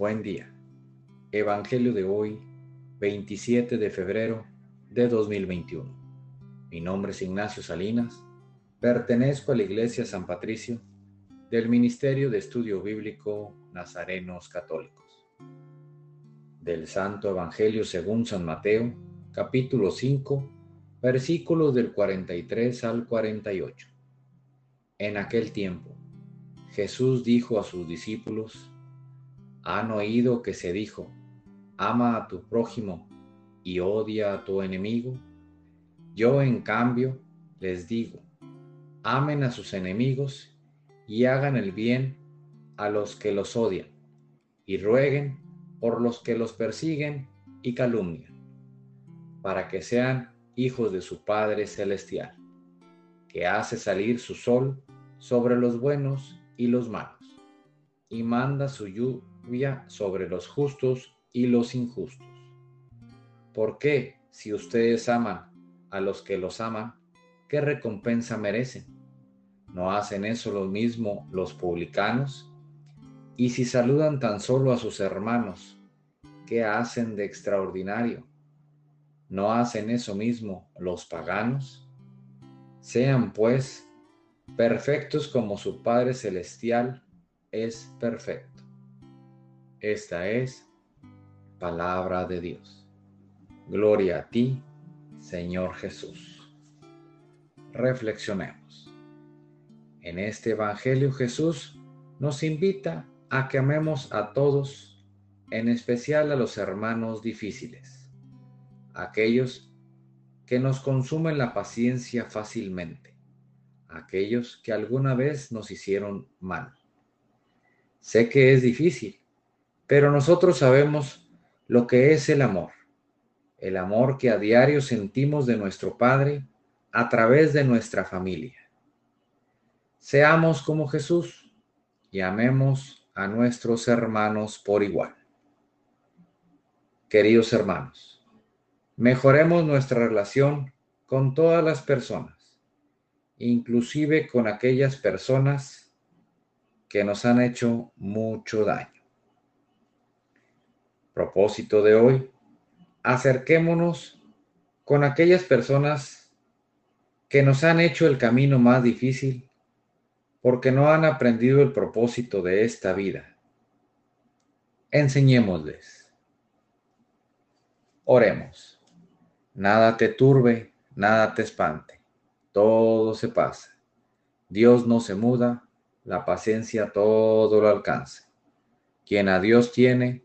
Buen día. Evangelio de hoy, 27 de febrero de 2021. Mi nombre es Ignacio Salinas. Pertenezco a la Iglesia San Patricio del Ministerio de Estudio Bíblico Nazarenos Católicos. Del Santo Evangelio según San Mateo, capítulo 5, versículos del 43 al 48. En aquel tiempo, Jesús dijo a sus discípulos, han oído que se dijo, ama a tu prójimo y odia a tu enemigo. Yo en cambio les digo, amen a sus enemigos y hagan el bien a los que los odian y rueguen por los que los persiguen y calumnian, para que sean hijos de su Padre Celestial, que hace salir su sol sobre los buenos y los malos, y manda su sobre los justos y los injustos. ¿Por qué, si ustedes aman a los que los aman, qué recompensa merecen? ¿No hacen eso lo mismo los publicanos? Y si saludan tan solo a sus hermanos, ¿qué hacen de extraordinario? ¿No hacen eso mismo los paganos? Sean pues perfectos como su Padre Celestial es perfecto. Esta es palabra de Dios. Gloria a ti, Señor Jesús. Reflexionemos. En este Evangelio Jesús nos invita a que amemos a todos, en especial a los hermanos difíciles, aquellos que nos consumen la paciencia fácilmente aquellos que alguna vez nos hicieron mal. Sé que es difícil, pero nosotros sabemos lo que es el amor, el amor que a diario sentimos de nuestro Padre a través de nuestra familia. Seamos como Jesús y amemos a nuestros hermanos por igual. Queridos hermanos, mejoremos nuestra relación con todas las personas inclusive con aquellas personas que nos han hecho mucho daño. Propósito de hoy, acerquémonos con aquellas personas que nos han hecho el camino más difícil porque no han aprendido el propósito de esta vida. Enseñémosles. Oremos. Nada te turbe, nada te espante todo se pasa. Dios no se muda, la paciencia todo lo alcanza. Quien a Dios tiene,